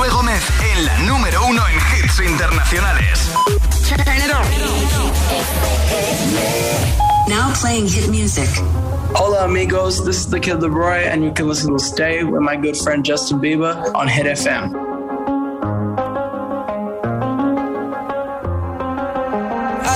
Josué Gómez en la número uno en hits internacionales. Now playing hit music. Hola amigos, this is the Kid Leroy, and you can listen to Stay with my good friend Justin Bieber on Hit FM.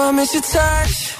I miss your touch.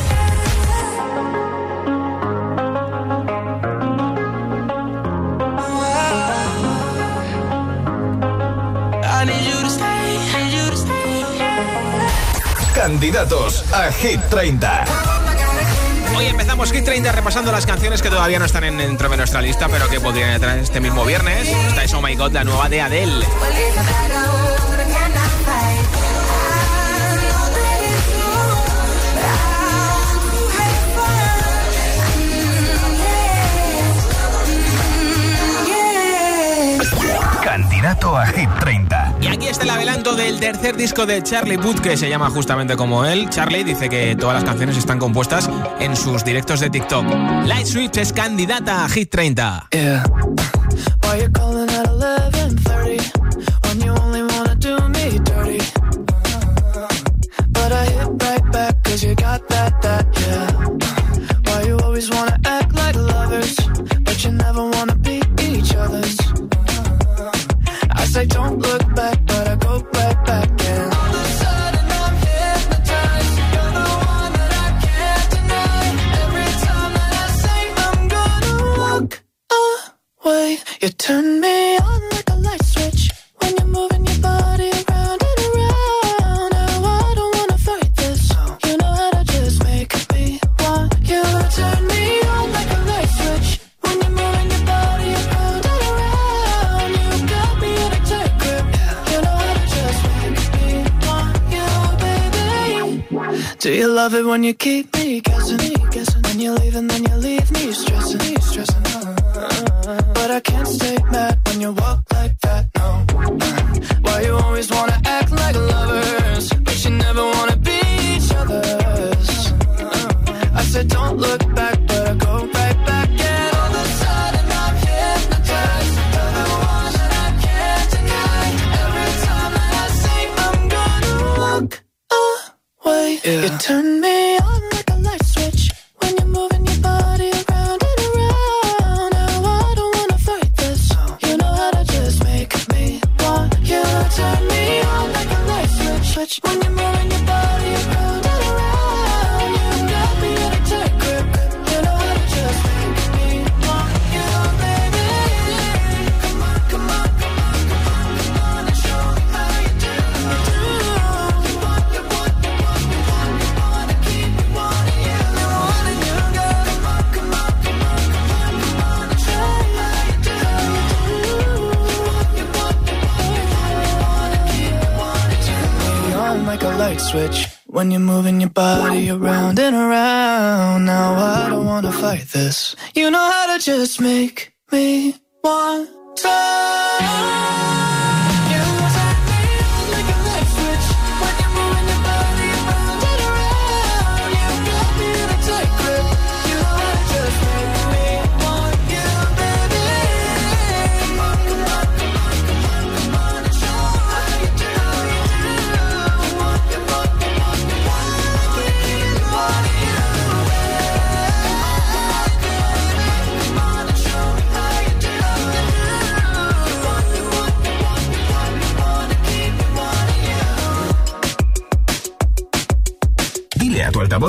Candidatos a Hit 30. Hoy empezamos Hit 30 repasando las canciones que todavía no están en, dentro de nuestra lista, pero que podrían entrar este mismo viernes. Esta es Oh My God, la nueva de Adele. Candidato a Hit 30. Aquí está el adelanto del tercer disco de Charlie Puth, que se llama justamente como él. Charlie dice que todas las canciones están compuestas en sus directos de TikTok. Light Switch es candidata a Hit 30. Yeah. Do you love it when you keep me guessing? guessing? When you leave and then you leave me stressing, stressing. Uh. But I can't stay mad when you walk like that. No. Why you always wanna act like lovers, but you never wanna be each other's? I said don't look you turn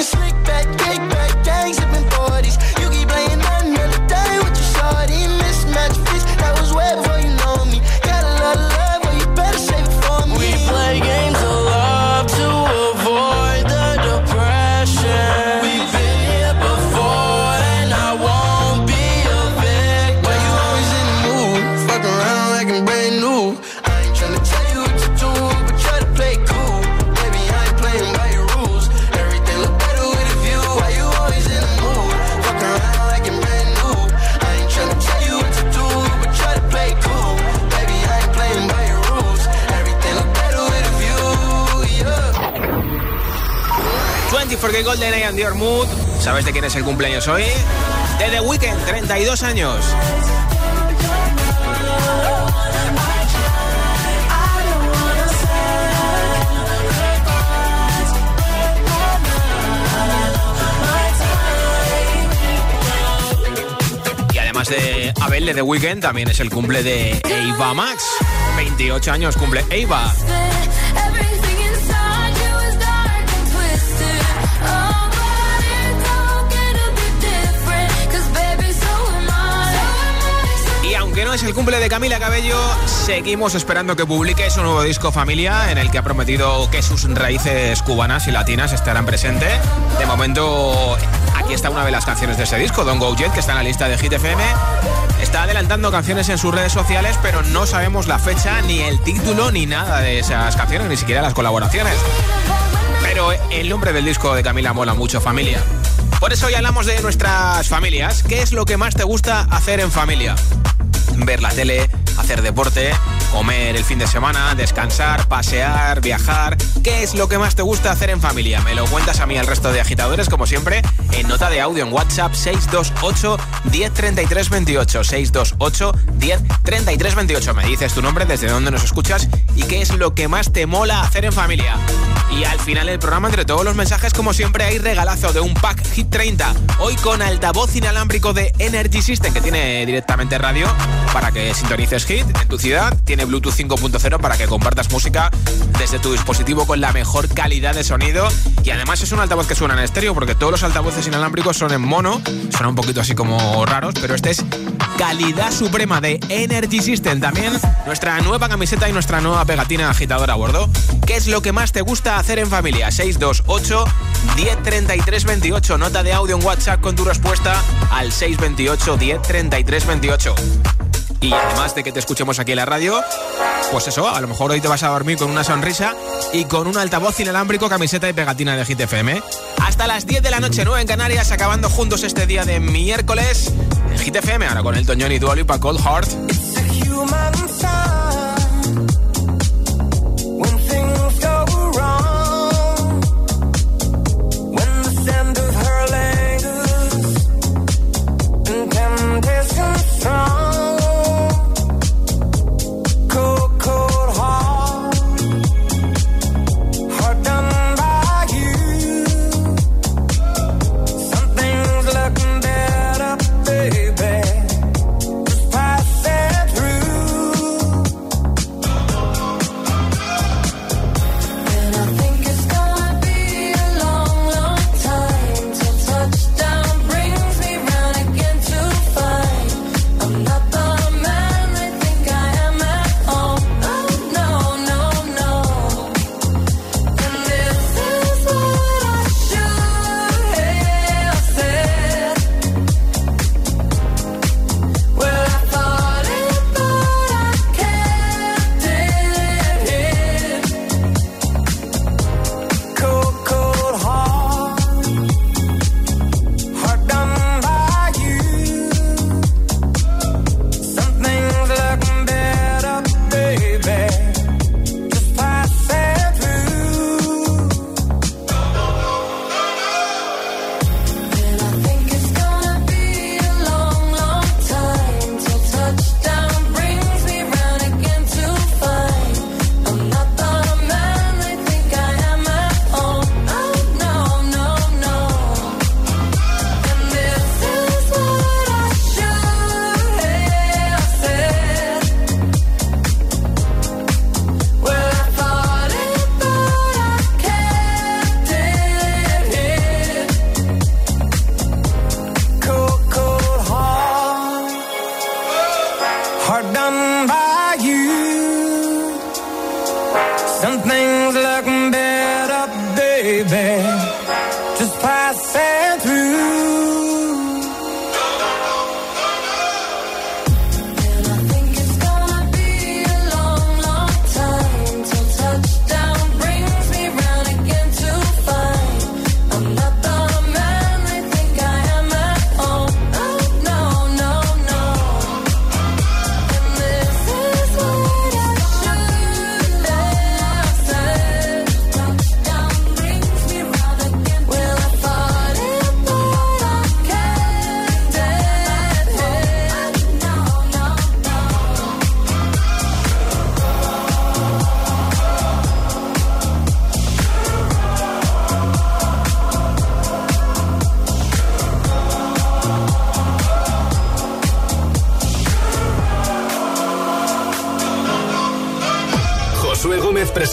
I'm talking slick back, kick back, 24K Golden and Your Mood. ¿Sabes de quién es el cumpleaños hoy? De The Weeknd, 32 años. Y además de Abel de The Weeknd, también es el cumple de Eva Max. 28 años cumple Eva. Es el cumple de Camila Cabello, seguimos esperando que publique su nuevo disco Familia, en el que ha prometido que sus raíces cubanas y latinas estarán presentes. De momento, aquí está una de las canciones de ese disco, Don't Go Jet, que está en la lista de Hit FM. Está adelantando canciones en sus redes sociales, pero no sabemos la fecha, ni el título, ni nada de esas canciones, ni siquiera las colaboraciones. Pero el nombre del disco de Camila mola mucho, Familia. Por eso hoy hablamos de nuestras familias. ¿Qué es lo que más te gusta hacer en familia? Ver la tele, hacer deporte, comer el fin de semana, descansar, pasear, viajar. ¿Qué es lo que más te gusta hacer en familia? Me lo cuentas a mí al resto de agitadores, como siempre, en nota de audio en WhatsApp 628 1033 28. 628 1033 28. Me dices tu nombre, desde dónde nos escuchas y qué es lo que más te mola hacer en familia. Y al final del programa, entre todos los mensajes, como siempre, hay regalazo de un pack Hit 30. Hoy con altavoz inalámbrico de Energy System, que tiene directamente radio para que sintonices Hit en tu ciudad. Bluetooth 5.0 para que compartas música desde tu dispositivo con la mejor calidad de sonido. Y además es un altavoz que suena en estéreo, porque todos los altavoces inalámbricos son en mono, suena un poquito así como raros, pero este es calidad suprema de Energy System. También nuestra nueva camiseta y nuestra nueva pegatina agitadora a bordo. ¿Qué es lo que más te gusta hacer en familia? 628 1033 28. Nota de audio en WhatsApp con tu respuesta al 628 1033 28. Y además de que te escuchemos aquí en la radio, pues eso, a lo mejor hoy te vas a dormir con una sonrisa y con un altavoz inalámbrico, camiseta y pegatina de Hit FM. Hasta las 10 de la noche, 9 en Canarias, acabando juntos este día de miércoles en Hit FM, ahora con el Toñón y Dual Cold Heart.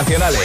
Internacionales.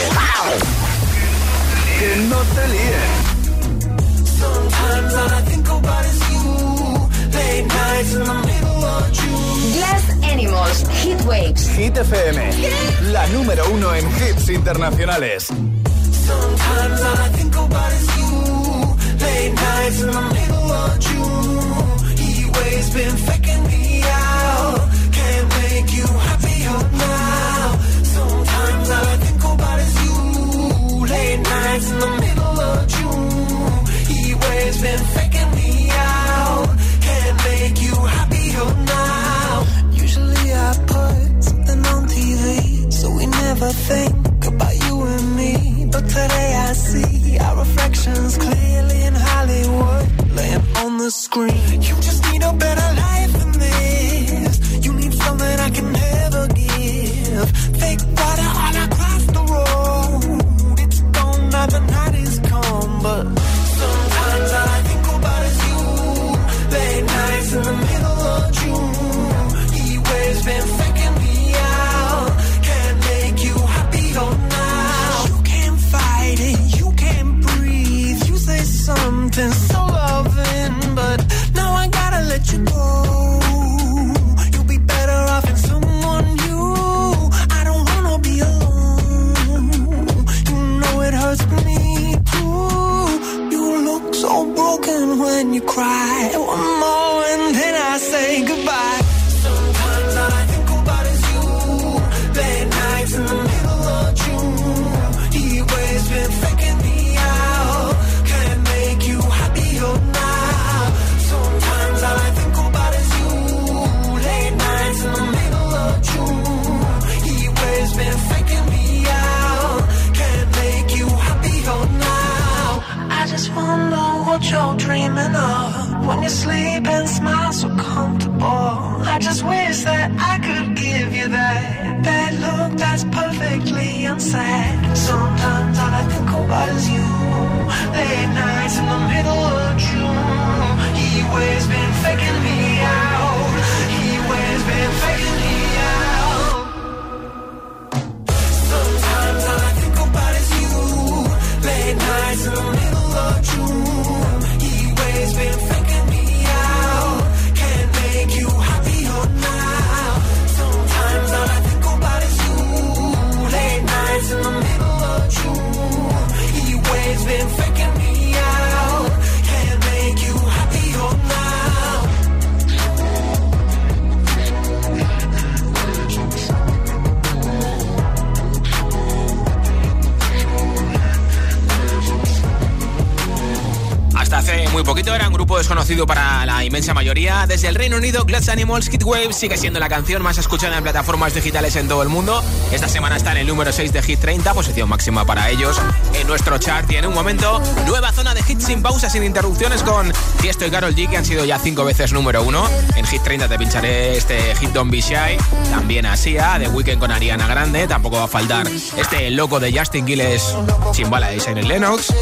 Inmensa mayoría. Desde el Reino Unido, Glass Animals Hit Wave sigue siendo la canción más escuchada en plataformas digitales en todo el mundo. Esta semana está en el número 6 de Hit 30, posición máxima para ellos en nuestro chart. Y en un momento, nueva zona de hits sin pausa, sin interrupciones con Tiesto y Carol G, que han sido ya cinco veces número uno. En Hit 30 te pincharé este Hit Don't Be Shy, también Asia, The Weekend con Ariana Grande. Tampoco va a faltar este loco de Justin Gilles, Chimbala de Silent Lennox.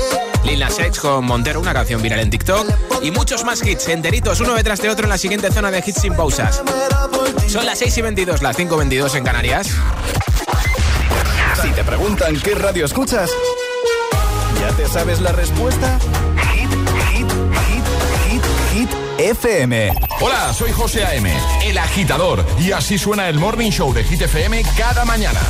Lil Nas X con Montero, una canción viral en TikTok. Y muchos más hits enteritos, uno detrás de otro en la siguiente zona de hits sin pausas. Son las 6 y 22, las 5 y 22 en Canarias. Si te preguntan qué radio escuchas, ¿ya te sabes la respuesta? Hit, hit, hit, hit, hit, FM. Hola, soy José A.M., el agitador, y así suena el Morning Show de Hit FM cada mañana.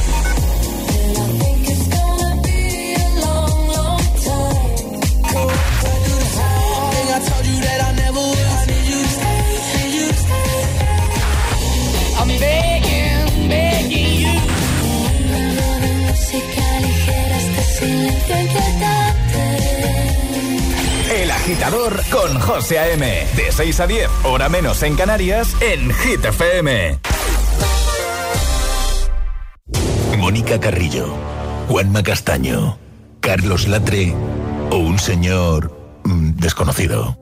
El agitador con José A.M. De 6 a 10, hora menos en Canarias, en Hit. Mónica Carrillo, Juanma Castaño, Carlos Latre o un señor mm, desconocido.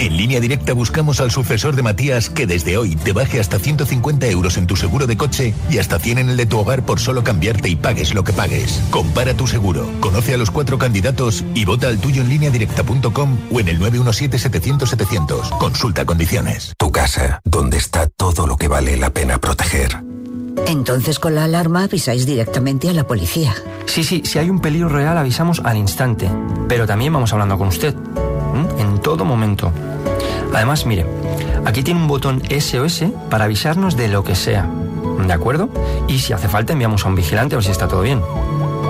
En línea directa buscamos al sucesor de Matías que desde hoy te baje hasta 150 euros en tu seguro de coche y hasta 100 en el de tu hogar por solo cambiarte y pagues lo que pagues. Compara tu seguro, conoce a los cuatro candidatos y vota al tuyo en línea directa.com o en el 917-700-700. Consulta condiciones. Tu casa, donde está todo lo que vale la pena proteger. Entonces con la alarma avisáis directamente a la policía. Sí, sí, si hay un peligro real avisamos al instante, pero también vamos hablando con usted. Todo momento. Además, mire, aquí tiene un botón SOS para avisarnos de lo que sea, ¿de acuerdo? Y si hace falta enviamos a un vigilante a ver si está todo bien.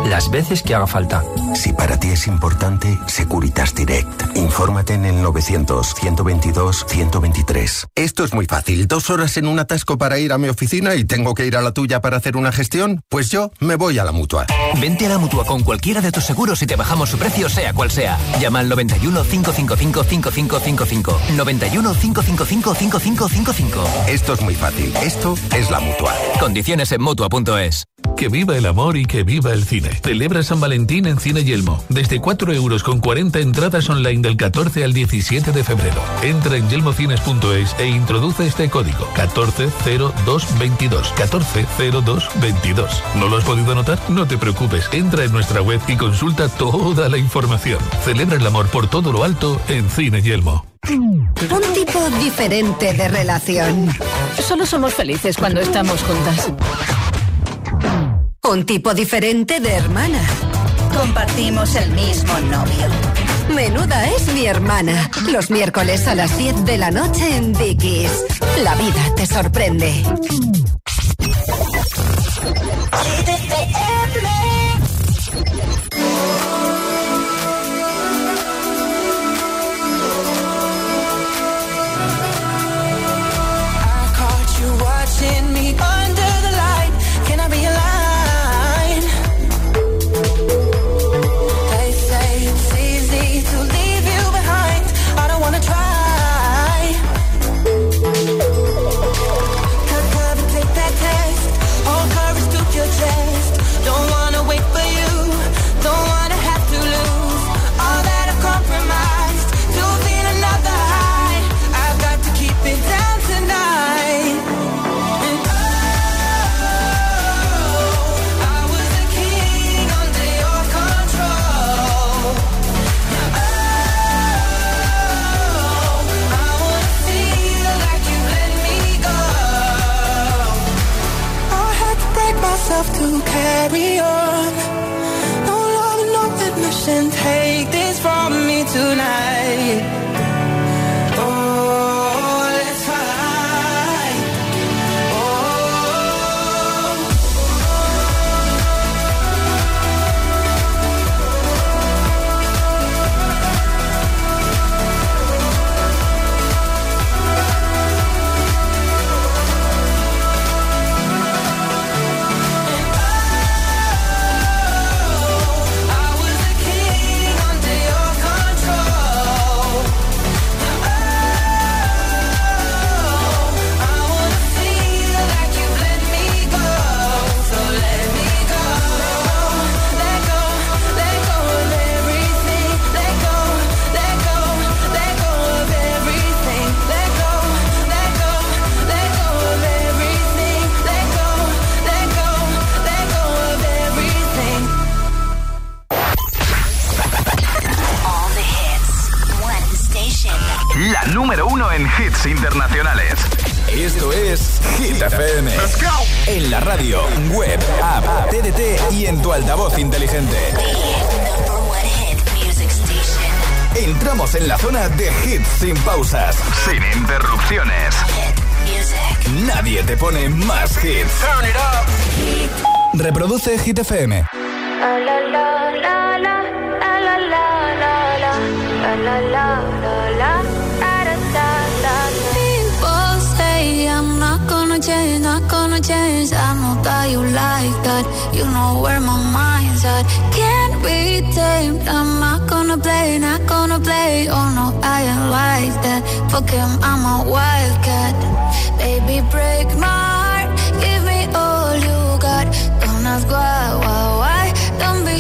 Las veces que haga falta. Si para ti es importante, Securitas Direct. Infórmate en el 900-122-123. Esto es muy fácil. ¿Dos horas en un atasco para ir a mi oficina y tengo que ir a la tuya para hacer una gestión? Pues yo me voy a la mutua. Vente a la mutua con cualquiera de tus seguros y te bajamos su precio, sea cual sea. Llama al 91 555 5555. 91 555 5555. Esto es muy fácil. Esto es la mutua. Condiciones en mutua.es. Que viva el amor y que viva el cine. Celebra San Valentín en Cine Yelmo. Desde 4 euros con 40 entradas online del 14 al 17 de febrero. Entra en yelmocines.es e introduce este código 140222. 140222. ¿No lo has podido anotar? No te preocupes. Entra en nuestra web y consulta toda la información. Celebra el amor por todo lo alto en Cine Yelmo. Un tipo diferente de relación. Solo somos felices cuando estamos juntas. Un tipo diferente de hermana. Compartimos el mismo novio. Menuda es mi hermana. Los miércoles a las 10 de la noche en Dickies. La vida te sorprende. Carry on. Reproduce Hit FM. Change, not gonna change. I know that you like that. You know where my mind's at. Can't be tamed. I'm not gonna play, not gonna play. Oh no, I ain't like that. Fuck him, I'm a wildcat. Baby, break my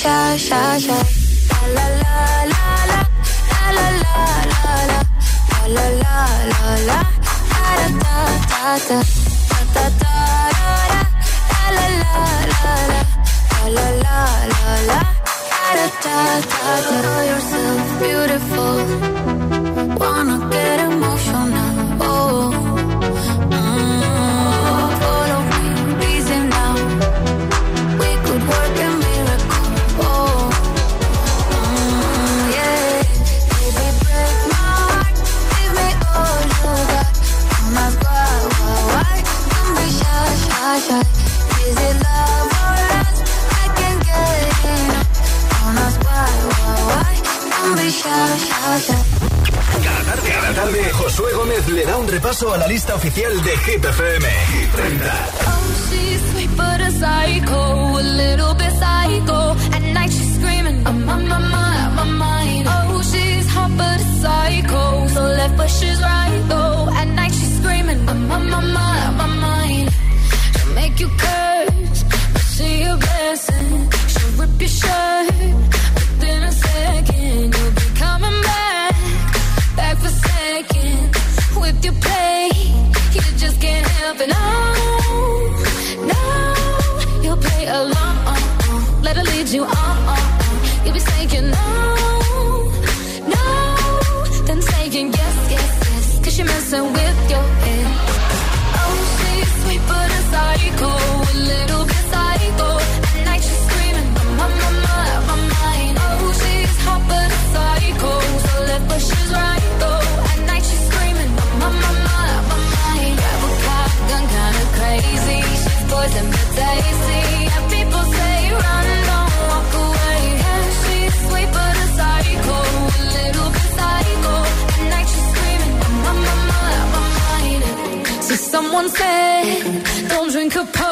Shy, shy, shy. La la la la la la la la la la la la la la da da da da da da da da la la la la la la la la da da da da Le da un repaso a la lista oficial de Hit FM. 30. She's sweet but a psycho, a little bit psycho. At night she's screaming, I'm on my mind, my mind. Oh, she's hot but a psycho, so left but she's right though. At night she's screaming, I'm on my mind, my mind. She'll make you curse, but she a blessing. She'll rip your shirt up and I someone said, don't drink a potions.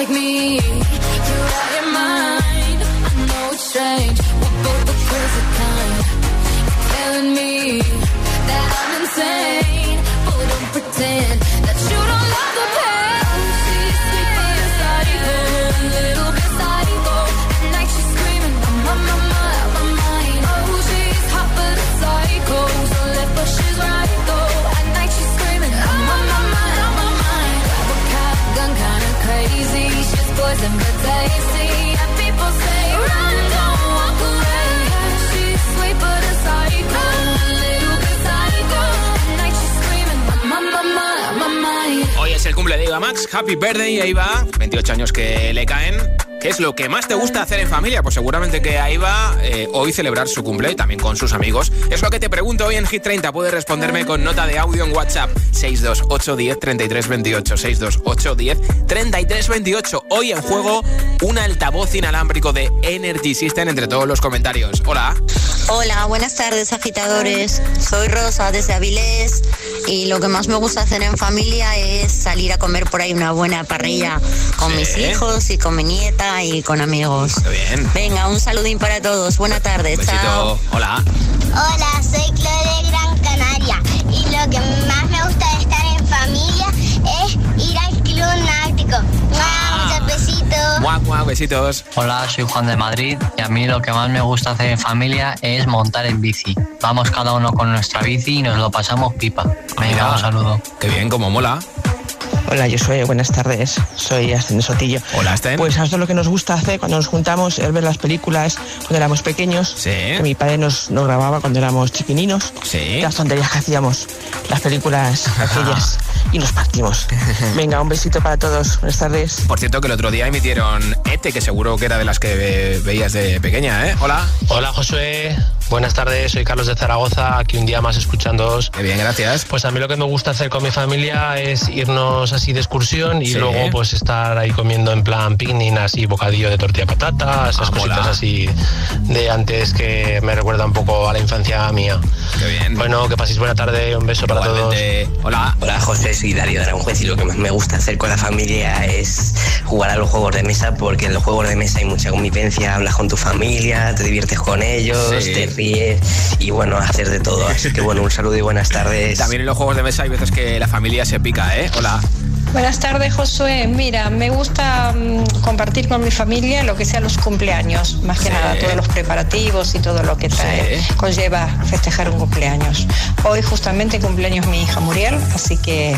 Like me. You're out your mind. I know it's strange. We're both the crazy cumple de Iva Max, Happy Birthday ahí va, 28 años que le caen. ¿Qué es lo que más te gusta hacer en familia? Pues seguramente que ahí va eh, hoy celebrar su cumple, también con sus amigos. Es lo que te pregunto hoy en Hit 30. Puedes responderme con nota de audio en WhatsApp 628 10 33 28. 628 10 33 28. Hoy en juego un altavoz inalámbrico de Energy System entre todos los comentarios. Hola. Hola, buenas tardes agitadores. Soy Rosa desde Avilés y lo que más me gusta hacer en familia es salir a comer por ahí una buena parrilla con Sí. mis hijos y con mi nieta y con amigos. Qué bien. Venga, un saludín para todos. Buena tarde. Chao. Besito. Hola. Hola, soy Chloe de Gran Canaria y lo que más me gusta de estar en familia es ir al club náutico. Muchos besitos. Guau, guau, besitos. Hola, soy Juan de Madrid y a mí lo que más me gusta hacer en familia es montar en bici. Vamos cada uno con nuestra bici y nos lo pasamos pipa. Venga, un saludo. Qué bien, como mola. Hola, yo soy, buenas tardes, soy Asten Sotillo. Hola, Asten. Pues a nosotros lo que nos gusta hacer cuando nos juntamos es ver las películas cuando éramos pequeños. Que mi padre nos, nos grababa cuando éramos chiquininos. Las tonterías que hacíamos, las películas aquellas. y nos partimos. Venga, un besito para todos. Buenas tardes. Por cierto, que el otro día emitieron Ete, que seguro que era de las que ve- veías de pequeña, ¿eh? Hola. Hola Josué, buenas tardes, soy Carlos de Zaragoza, aquí un día más escuchándoos. Qué bien, gracias. Pues a mí lo que me gusta hacer con mi familia es irnos así de excursión y Sí. luego pues estar ahí comiendo en plan picnic, así bocadillo de tortilla patata, esas Ah, cositas mola. así de antes que me recuerda un poco a la infancia mía. Qué bien. Bueno, que paséis buena tarde, un beso para todos. Hola. Hola José, soy Darío de Aranjuez y lo que más me gusta hacer con la familia es jugar a los juegos de mesa porque en los juegos de mesa hay mucha convivencia, hablas con tu familia, te diviertes con ellos, Sí. te y bueno, hacer de todo. Así que bueno, un saludo y buenas tardes. También en los juegos de mesa hay veces que la familia se pica, ¿eh? Hola. Buenas tardes, Josué. Mira, me gusta mm, compartir con mi familia lo que sea los cumpleaños, más que Sí. nada todos los preparativos y todo lo que trae, conlleva festejar un cumpleaños. Hoy justamente cumpleaños mi hija Muriel, así que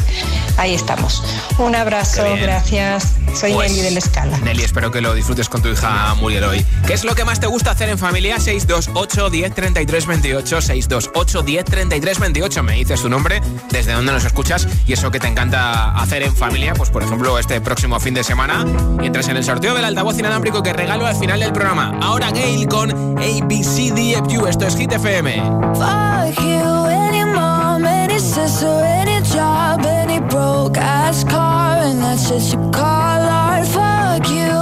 ahí estamos. Un abrazo, gracias. Soy Pues, Nelly de la Escala. Nelly, espero que lo disfrutes con tu hija Muriel hoy. ¿Qué es lo que más te gusta hacer en familia? 628 10 33 28 628 10 33 28 Me dices tu nombre, desde dónde nos escuchas y eso que te encanta hacer en familia, pues por ejemplo este próximo fin de semana y entras en el sorteo del altavoz inalámbrico que regalo al final del programa. Ahora Gail con ABCDFU, esto es Hit FM. Fuck you,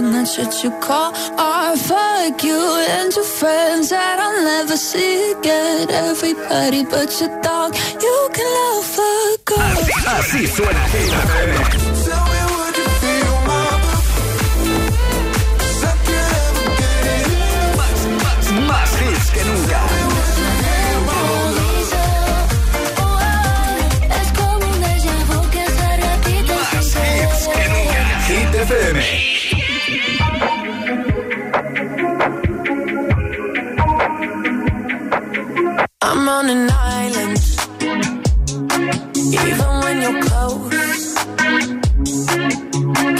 and that's what you call art. Fuck you and your friends that I'll never see again. Everybody but your dog, you can love a girl. Así, suena Más, que nunca. I'm on an island. Even when you're close,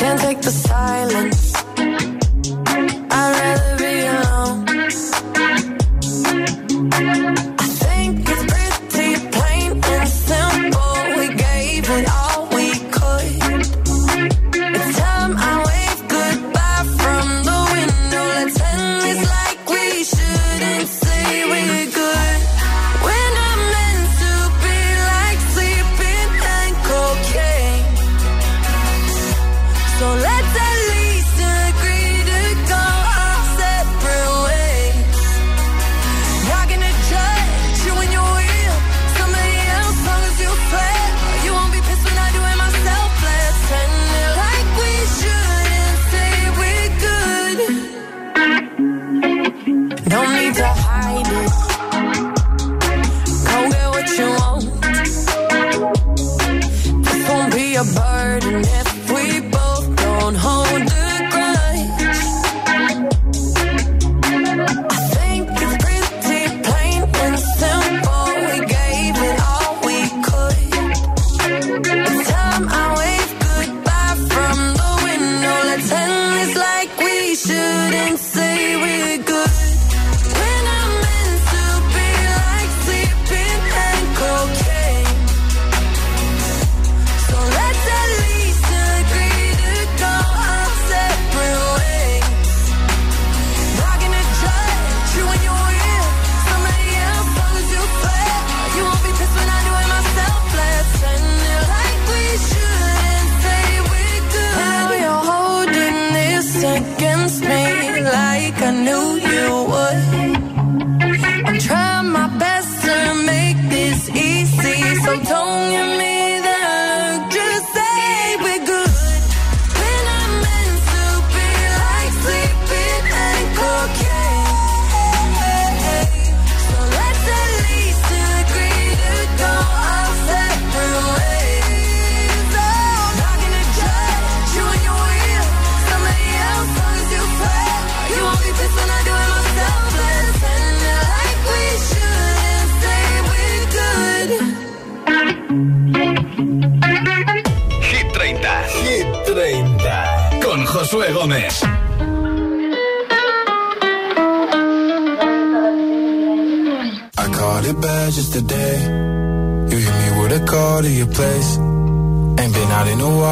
can't take the silence. I'd rather to hide it.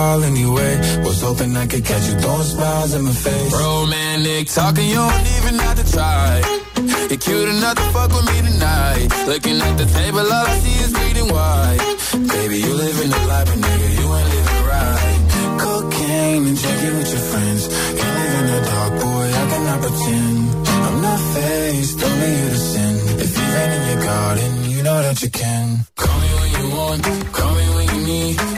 call anyway. Was hoping I could catch you throwing smiles in my face. Romantic talking, you don't even have to try. You're cute enough to fuck with me tonight. Looking at the table, all I see is bleeding white. Baby, you live in the life, but nigga, you ain't living right. Cocaine and drinking with your friends. Can't live in the dark, boy. I cannot pretend. I'm not faced, only you to sin. If you've in your garden, you know that you can. Call me when you want, call me when you need.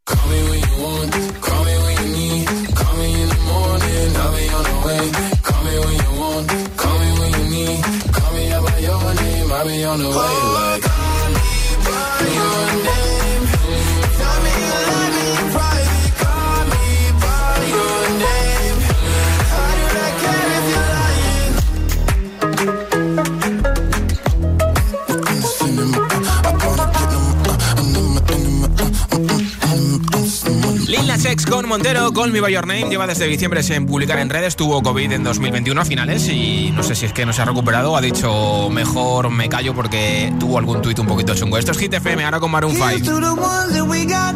On the way. Like, con Montero, Call Me By Your Name, lleva desde diciembre sin publicar en redes, tuvo COVID en 2021 a finales y no sé si es que no se ha recuperado, ha dicho mejor me callo porque tuvo algún tuit un poquito chungo. Esto es Hit FM, ahora con Maroon Here's 5. to the ones that we got.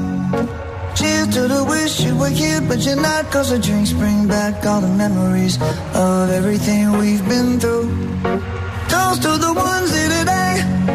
Cheers to the wish you were here, but you're not. Cause the drinks bring back all the memories of everything we've been through. Toast to the ones here today.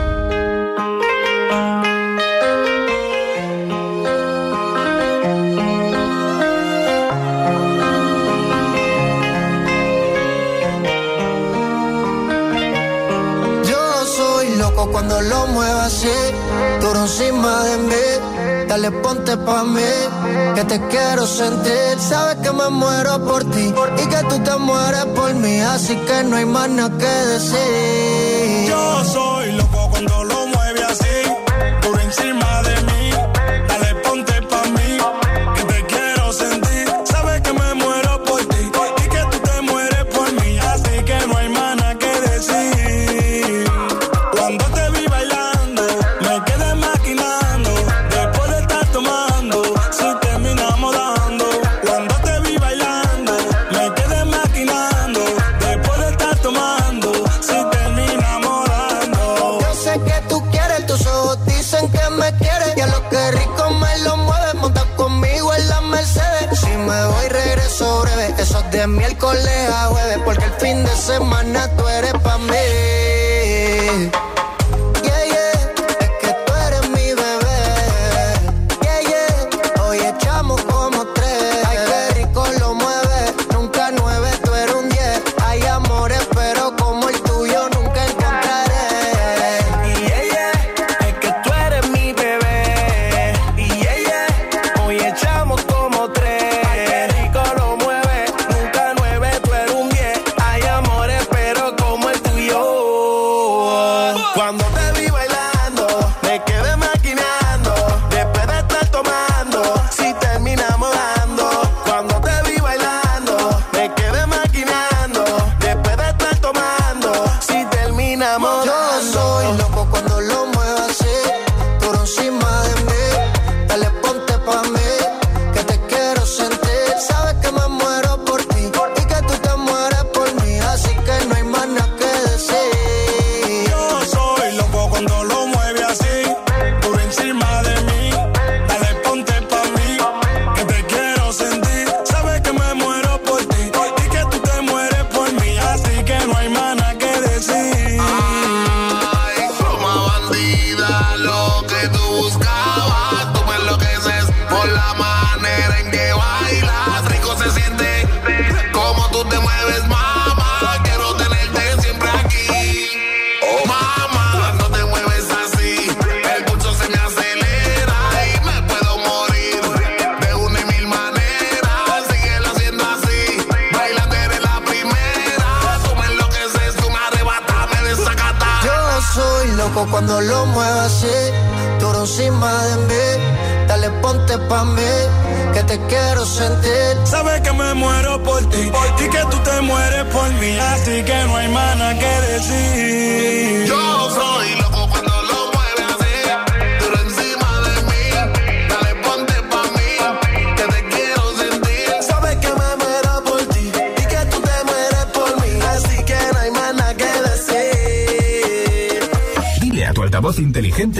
lo muevas así, duro encima de mí. Dale, ponte pa' mí, que te quiero sentir. Sabes que me muero por ti y que tú te mueres por mí, así que no hay más nada que decir.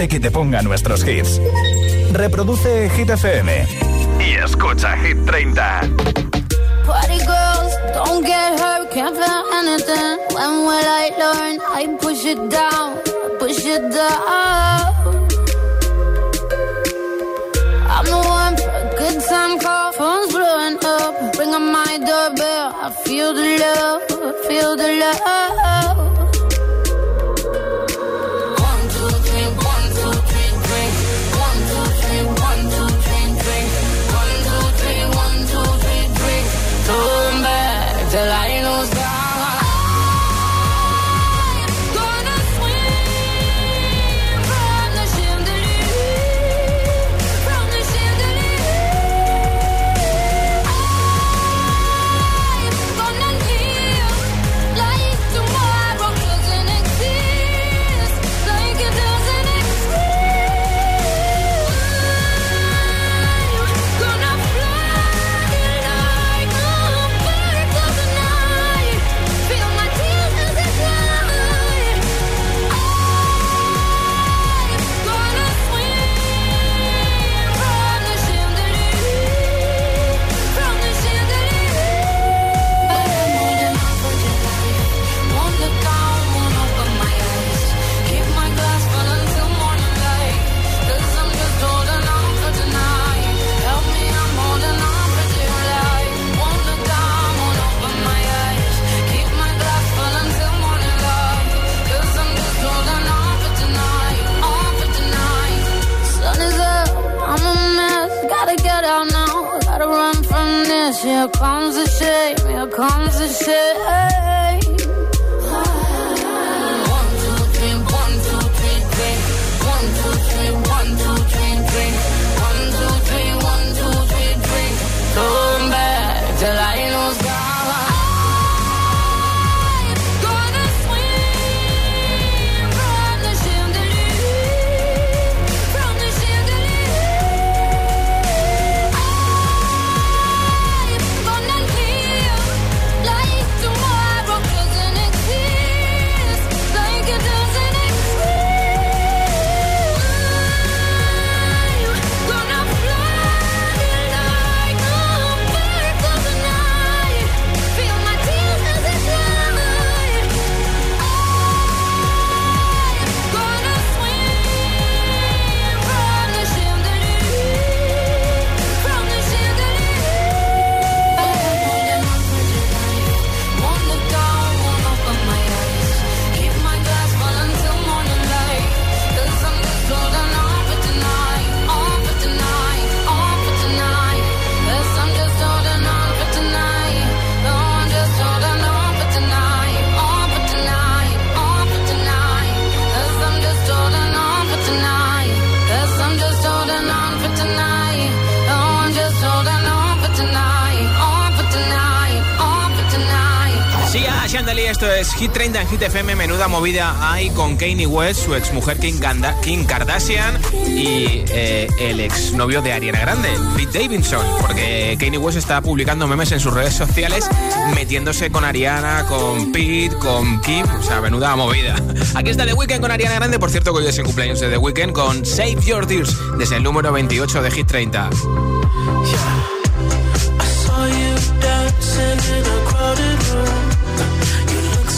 pide que te ponga nuestros hits. Reproduce Hit FM y escucha Hit 30. Party girls, don't get hurt, can't feel anything. When will I learn? I push it down, push it down. I'm the one for a good time call, phone's blowing up. Ring on my doorbell, I feel the love, feel the love. comes to shit. FM, menuda movida hay con Kanye West, su exmujer Kim, Ganda, Kim Kardashian y eh, el exnovio de Ariana Grande, Pete Davidson, porque Kanye West está publicando memes en sus redes sociales metiéndose con Ariana, con Pete, con Kim, o sea, menuda movida. Aquí está The Weeknd con Ariana Grande, por cierto que hoy es el cumpleaños de The Weeknd con Save Your Tears desde el número 28 de Hit 30.